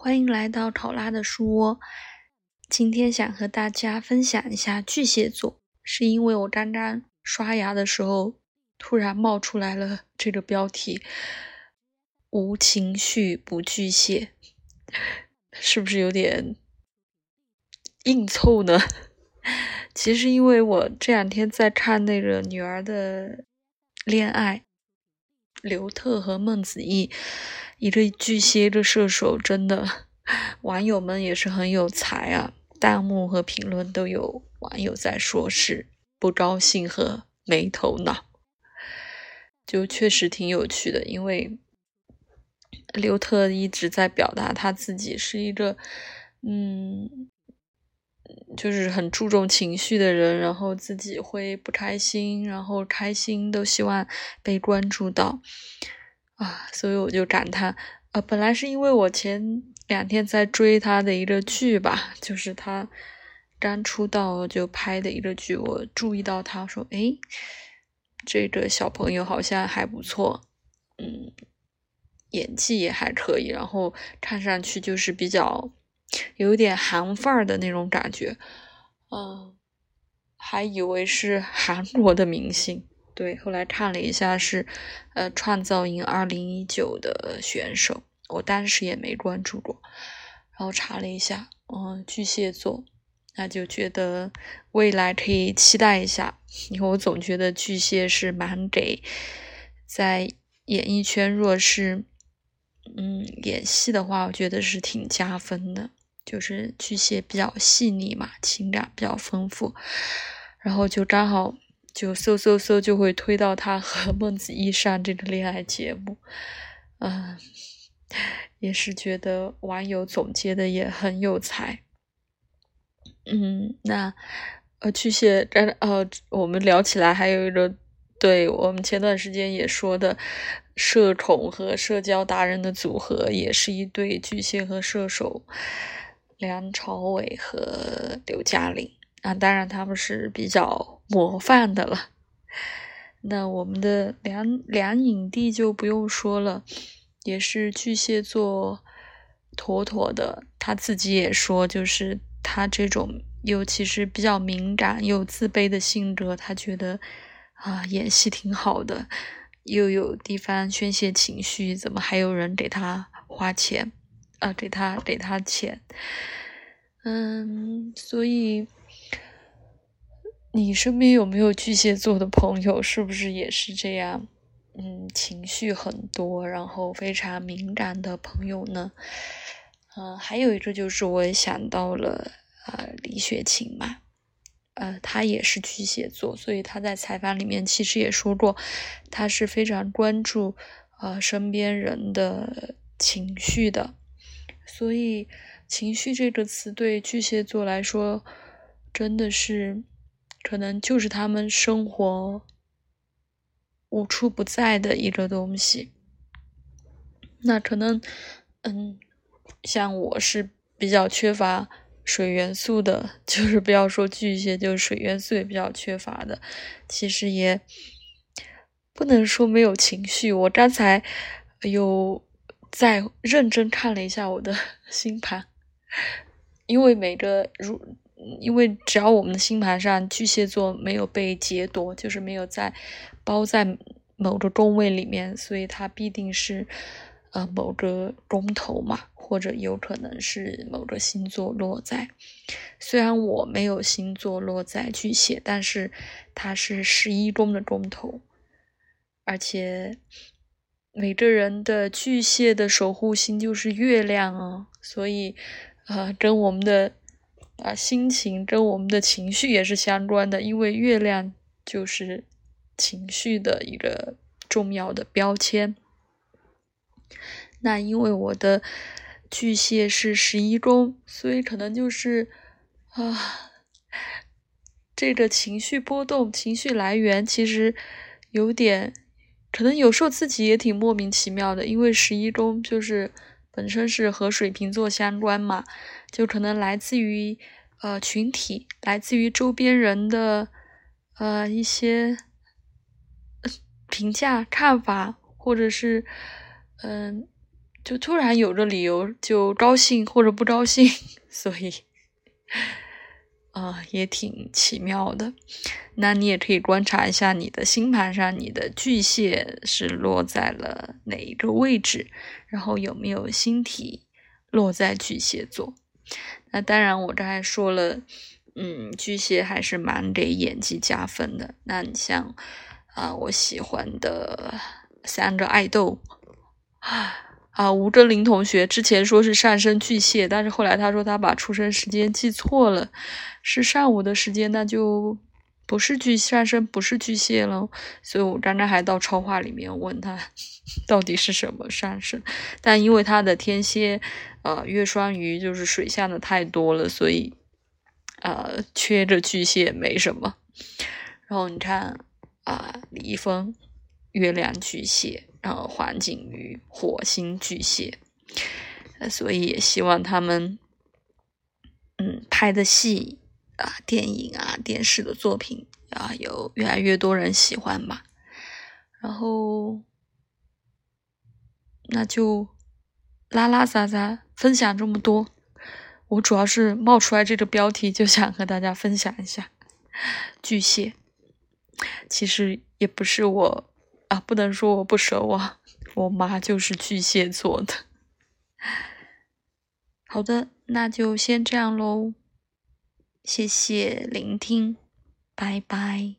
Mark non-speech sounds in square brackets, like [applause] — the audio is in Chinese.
欢迎来到考拉的书窝。今天想和大家分享一下巨蟹座，是因为我刚刚刷牙的时候突然冒出来了这个标题：无情绪不巨蟹，是不是有点硬凑呢？[laughs] 其实因为我这两天在看那个女儿的恋爱，刘特和孟子义。一个巨蟹，一个射手，真的，网友们也是很有才啊！弹幕和评论都有网友在说是不高兴和没头脑，就确实挺有趣的。因为刘特一直在表达他自己是一个，嗯，就是很注重情绪的人，然后自己会不开心，然后开心都希望被关注到。啊，所以我就感叹，呃，本来是因为我前两天在追他的一个剧吧，就是他刚出道就拍的一个剧，我注意到他说，诶，这个小朋友好像还不错，嗯，演技也还可以，然后看上去就是比较有点韩范儿的那种感觉，嗯，还以为是韩国的明星。对，后来看了一下是，呃，创造营二零一九的选手，我当时也没关注过，然后查了一下，嗯，巨蟹座，那就觉得未来可以期待一下，因为我总觉得巨蟹是蛮给在演艺圈，若是嗯演戏的话，我觉得是挺加分的，就是巨蟹比较细腻嘛，情感比较丰富，然后就刚好。就搜搜搜，就会推到他和孟子义上这个恋爱节目，嗯，也是觉得网友总结的也很有才，嗯，那呃巨蟹，呃，我们聊起来还有一个，对我们前段时间也说的社恐和社交达人的组合，也是一对巨蟹和射手，梁朝伟和刘嘉玲。啊，当然他们是比较模范的了。那我们的梁梁影帝就不用说了，也是巨蟹座妥妥的。他自己也说，就是他这种又其实比较敏感又自卑的性格，他觉得啊演戏挺好的，又有地方宣泄情绪，怎么还有人给他花钱啊？给他给他钱？嗯，所以。你身边有没有巨蟹座的朋友？是不是也是这样？嗯，情绪很多，然后非常敏感的朋友呢？嗯，还有一个就是我也想到了，呃，李雪琴嘛，呃，她也是巨蟹座，所以她在采访里面其实也说过，她是非常关注呃身边人的情绪的。所以，情绪这个词对巨蟹座来说，真的是。可能就是他们生活无处不在的一个东西。那可能，嗯，像我是比较缺乏水元素的，[laughs] 就是不要说巨蟹，就是水元素也比较缺乏的。其实也不能说没有情绪。我刚才有在认真看了一下我的 [laughs] 星盘，因为每个如。因为只要我们的星盘上巨蟹座没有被劫夺，就是没有在包在某个宫位里面，所以它必定是呃某个宫头嘛，或者有可能是某个星座落在。虽然我没有星座落在巨蟹，但是它是十一宫的宫头，而且每个人的巨蟹的守护星就是月亮哦，所以呃跟我们的。啊，心情跟我们的情绪也是相关的，因为月亮就是情绪的一个重要的标签。那因为我的巨蟹是十一宫，所以可能就是啊，这个情绪波动、情绪来源其实有点，可能有时候自己也挺莫名其妙的，因为十一宫就是本身是和水瓶座相关嘛。就可能来自于呃群体，来自于周边人的呃一些评价看法，或者是嗯就突然有个理由，就高兴或者不高兴，[laughs] 所以，啊，也挺奇妙的。那你也可以观察一下你的星盘上，你的巨蟹是落在了哪一个位置，然后有没有星体落在巨蟹座。那当然，我刚才说了，嗯，巨蟹还是蛮给演技加分的。那你像啊，我喜欢的三个爱豆啊。啊，吴真林同学之前说是上升巨蟹，但是后来他说他把出生时间记错了，是上午的时间，那就不是巨上升，不是巨蟹了。所以我刚刚还到超话里面问他 [laughs] 到底是什么上升，但因为他的天蝎，呃，月双鱼就是水象的太多了，所以呃，缺着巨蟹没什么。然后你看啊，李易峰，月亮巨蟹。然后环境于火星巨蟹，所以也希望他们，嗯，拍的戏啊、电影啊、电视的作品啊，有越来越多人喜欢吧。然后，那就拉拉杂杂分享这么多。我主要是冒出来这个标题，就想和大家分享一下巨蟹。其实也不是我。啊，不能说我不熟啊，我妈就是巨蟹座的。好的，那就先这样喽，谢谢聆听，拜拜。